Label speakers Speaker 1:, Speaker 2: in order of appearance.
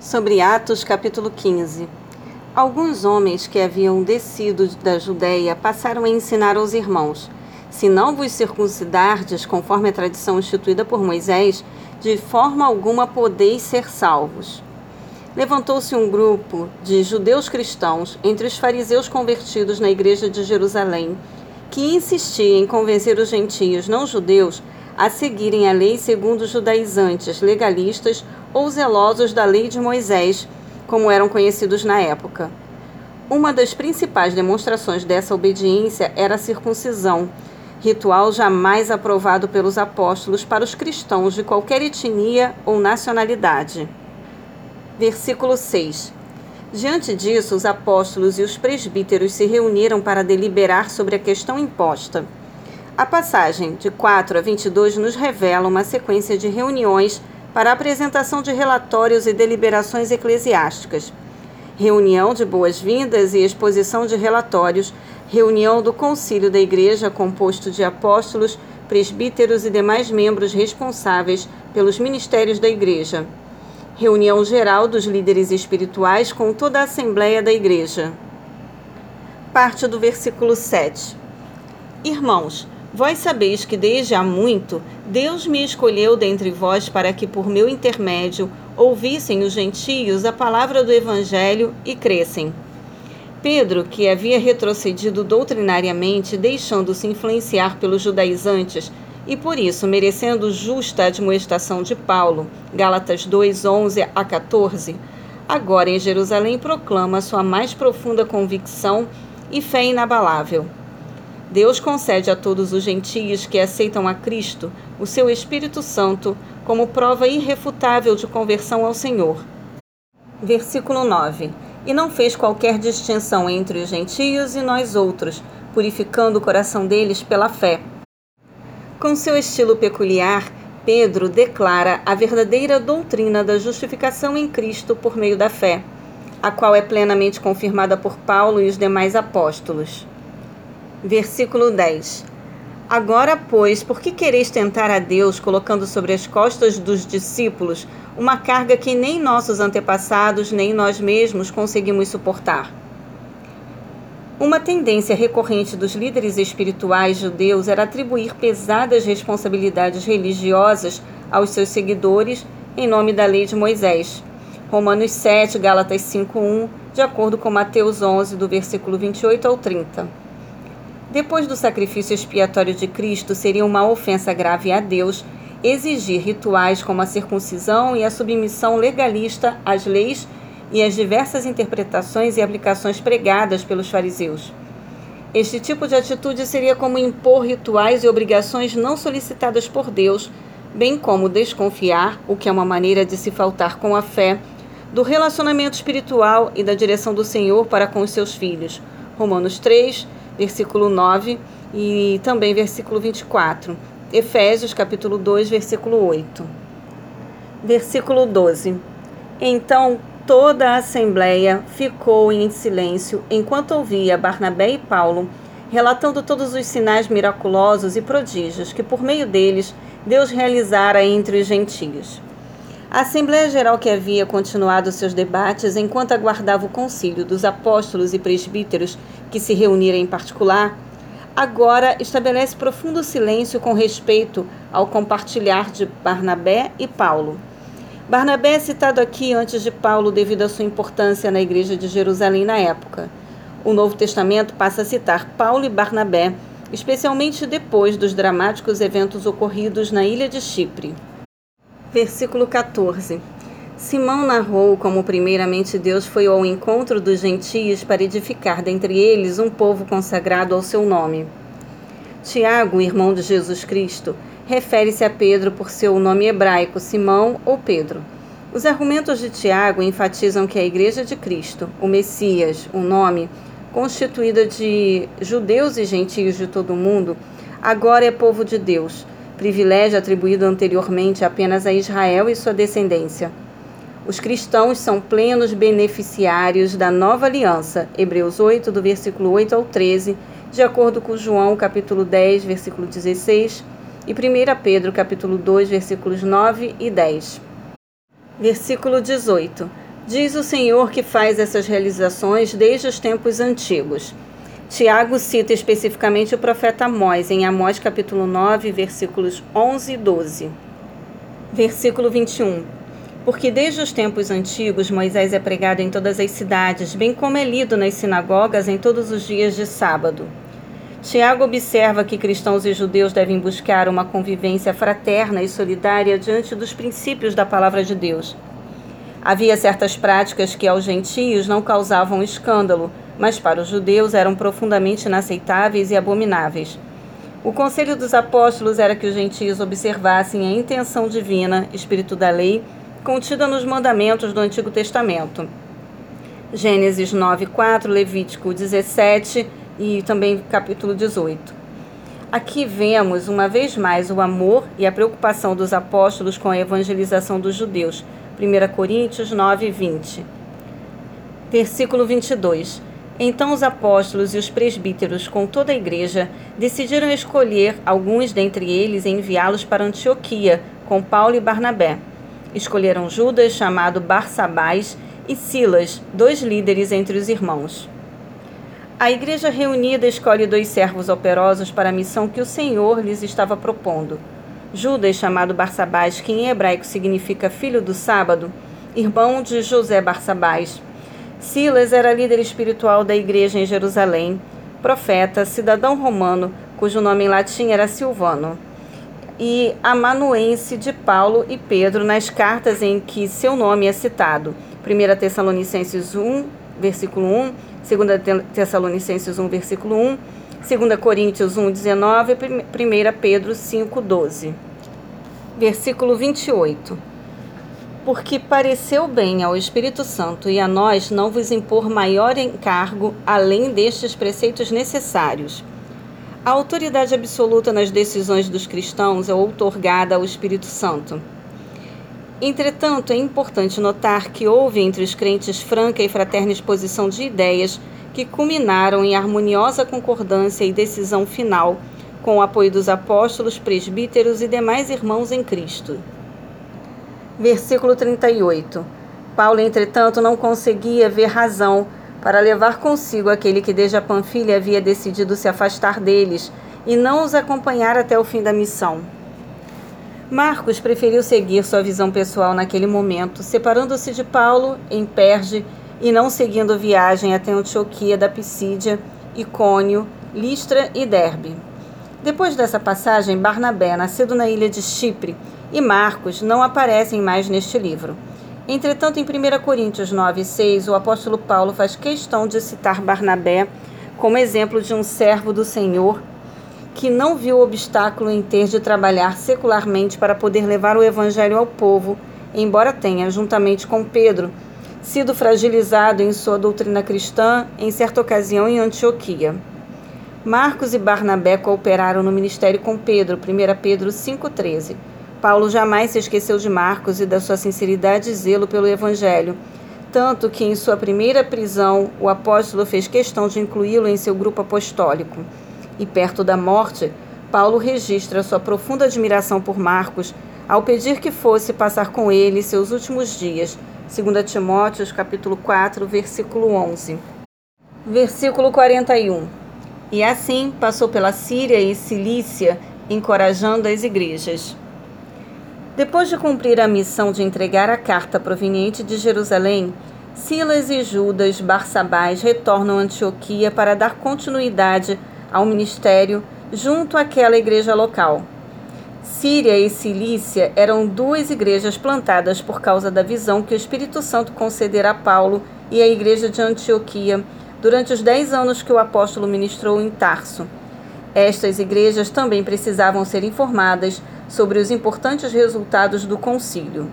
Speaker 1: Sobre Atos capítulo 15. Alguns homens que haviam descido da Judéia passaram a ensinar aos irmãos: Se não vos circuncidardes conforme a tradição instituída por Moisés, de forma alguma podeis ser salvos. Levantou-se um grupo de judeus cristãos entre os fariseus convertidos na igreja de Jerusalém, que insistia em convencer os gentios não judeus a seguirem a lei segundo os judaizantes, legalistas ou zelosos da lei de Moisés, como eram conhecidos na época. Uma das principais demonstrações dessa obediência era a circuncisão, ritual jamais aprovado pelos apóstolos para os cristãos de qualquer etnia ou nacionalidade. Versículo 6. Diante disso, os apóstolos e os presbíteros se reuniram para deliberar sobre a questão imposta. A passagem de 4 a 22 nos revela uma sequência de reuniões para apresentação de relatórios e deliberações eclesiásticas, reunião de boas-vindas e exposição de relatórios, reunião do concílio da Igreja composto de apóstolos, presbíteros e demais membros responsáveis pelos ministérios da Igreja, reunião geral dos líderes espirituais com toda a Assembleia da Igreja. Parte do versículo 7. Irmãos, Vós sabeis que desde há muito Deus me escolheu dentre vós para que por meu intermédio ouvissem os gentios a palavra do Evangelho e crescem. Pedro, que havia retrocedido doutrinariamente, deixando-se influenciar pelos judaizantes e por isso merecendo justa admoestação de Paulo, Gálatas 2, 11 a 14, agora em Jerusalém proclama sua mais profunda convicção e fé inabalável. Deus concede a todos os gentios que aceitam a Cristo o seu Espírito Santo como prova irrefutável de conversão ao Senhor. Versículo 9: E não fez qualquer distinção entre os gentios e nós outros, purificando o coração deles pela fé. Com seu estilo peculiar, Pedro declara a verdadeira doutrina da justificação em Cristo por meio da fé, a qual é plenamente confirmada por Paulo e os demais apóstolos. Versículo 10. Agora, pois, por que quereis tentar a Deus, colocando sobre as costas dos discípulos uma carga que nem nossos antepassados, nem nós mesmos conseguimos suportar? Uma tendência recorrente dos líderes espirituais judeus era atribuir pesadas responsabilidades religiosas aos seus seguidores em nome da lei de Moisés. Romanos 7, Gálatas 5:1, de acordo com Mateus 11, do versículo 28 ao 30. Depois do sacrifício expiatório de Cristo, seria uma ofensa grave a Deus exigir rituais como a circuncisão e a submissão legalista às leis e às diversas interpretações e aplicações pregadas pelos fariseus. Este tipo de atitude seria como impor rituais e obrigações não solicitadas por Deus, bem como desconfiar, o que é uma maneira de se faltar com a fé, do relacionamento espiritual e da direção do Senhor para com os seus filhos. Romanos 3, versículo 9 e também versículo 24. Efésios, capítulo 2, versículo 8. Versículo 12. Então toda a assembleia ficou em silêncio enquanto ouvia Barnabé e Paulo relatando todos os sinais miraculosos e prodígios que por meio deles Deus realizara entre os gentios. A Assembleia Geral que havia continuado seus debates enquanto aguardava o concílio dos apóstolos e presbíteros que se reuniram em particular, agora estabelece profundo silêncio com respeito ao compartilhar de Barnabé e Paulo. Barnabé é citado aqui antes de Paulo devido à sua importância na igreja de Jerusalém na época. O Novo Testamento passa a citar Paulo e Barnabé, especialmente depois dos dramáticos eventos ocorridos na ilha de Chipre. Versículo 14. Simão narrou como primeiramente Deus foi ao encontro dos gentios para edificar dentre eles um povo consagrado ao seu nome. Tiago, irmão de Jesus Cristo, refere-se a Pedro por seu nome hebraico, Simão ou Pedro. Os argumentos de Tiago enfatizam que a Igreja de Cristo, o Messias, o nome, constituída de judeus e gentios de todo o mundo, agora é povo de Deus privilégio atribuído anteriormente apenas a Israel e sua descendência. Os cristãos são plenos beneficiários da nova aliança, Hebreus 8, do versículo 8 ao 13, de acordo com João, capítulo 10, versículo 16, e 1 Pedro, capítulo 2, versículos 9 e 10. Versículo 18. Diz o Senhor que faz essas realizações desde os tempos antigos. Tiago cita especificamente o profeta Amós, em Amós capítulo 9, versículos 11 e 12. Versículo 21. Porque desde os tempos antigos Moisés é pregado em todas as cidades, bem como é lido nas sinagogas em todos os dias de sábado. Tiago observa que cristãos e judeus devem buscar uma convivência fraterna e solidária diante dos princípios da palavra de Deus. Havia certas práticas que aos gentios não causavam escândalo, mas para os judeus eram profundamente inaceitáveis e abomináveis. O conselho dos apóstolos era que os gentios observassem a intenção divina, espírito da lei, contida nos mandamentos do Antigo Testamento. Gênesis 9:4, Levítico 17 e também capítulo 18. Aqui vemos uma vez mais o amor e a preocupação dos apóstolos com a evangelização dos judeus. 1 Coríntios 9, 20. Versículo 22. Então os apóstolos e os presbíteros, com toda a igreja, decidiram escolher alguns dentre eles e enviá-los para Antioquia, com Paulo e Barnabé. Escolheram Judas, chamado Barsabás, e Silas, dois líderes entre os irmãos. A igreja reunida escolhe dois servos operosos para a missão que o Senhor lhes estava propondo. Judas, chamado Barsabás, que em hebraico significa filho do sábado, irmão de José Barsabás. Silas era líder espiritual da igreja em Jerusalém, profeta, cidadão romano, cujo nome em latim era Silvano, e amanuense de Paulo e Pedro nas cartas em que seu nome é citado. 1 Tessalonicenses 1, versículo 1, 2 Tessalonicenses 1, versículo 1, 2 Coríntios 1, 19 e 1 Pedro 5, 12. Versículo 28. Porque pareceu bem ao Espírito Santo e a nós não vos impor maior encargo além destes preceitos necessários. A autoridade absoluta nas decisões dos cristãos é outorgada ao Espírito Santo. Entretanto, é importante notar que houve entre os crentes franca e fraterna exposição de ideias que culminaram em harmoniosa concordância e decisão final, com o apoio dos apóstolos, presbíteros e demais irmãos em Cristo. Versículo 38. Paulo, entretanto, não conseguia ver razão para levar consigo aquele que desde a Panfilha havia decidido se afastar deles e não os acompanhar até o fim da missão. Marcos preferiu seguir sua visão pessoal naquele momento, separando-se de Paulo em Perge e não seguindo viagem até Antioquia da Pisídia, Icônio, Listra e Derbe. Depois dessa passagem, Barnabé, nascido na ilha de Chipre, e Marcos não aparecem mais neste livro. Entretanto, em 1 Coríntios 9, 6, o apóstolo Paulo faz questão de citar Barnabé como exemplo de um servo do Senhor que não viu obstáculo em ter de trabalhar secularmente para poder levar o evangelho ao povo, embora tenha, juntamente com Pedro, sido fragilizado em sua doutrina cristã em certa ocasião em Antioquia. Marcos e Barnabé cooperaram no ministério com Pedro, 1 Pedro 5,13. Paulo jamais se esqueceu de Marcos e da sua sinceridade e zelo pelo Evangelho, tanto que em sua primeira prisão o apóstolo fez questão de incluí-lo em seu grupo apostólico e perto da morte, Paulo registra sua profunda admiração por Marcos ao pedir que fosse passar com ele seus últimos dias. 2 Timóteos capítulo 4, versículo 11. Versículo 41. E assim passou pela Síria e Cilícia, encorajando as igrejas. Depois de cumprir a missão de entregar a carta proveniente de Jerusalém, Silas e Judas Barsabás retornam a Antioquia para dar continuidade ao ministério junto àquela igreja local. Síria e Cilícia eram duas igrejas plantadas por causa da visão que o Espírito Santo concedera a Paulo e à igreja de Antioquia durante os dez anos que o apóstolo ministrou em Tarso. Estas igrejas também precisavam ser informadas sobre os importantes resultados do concílio.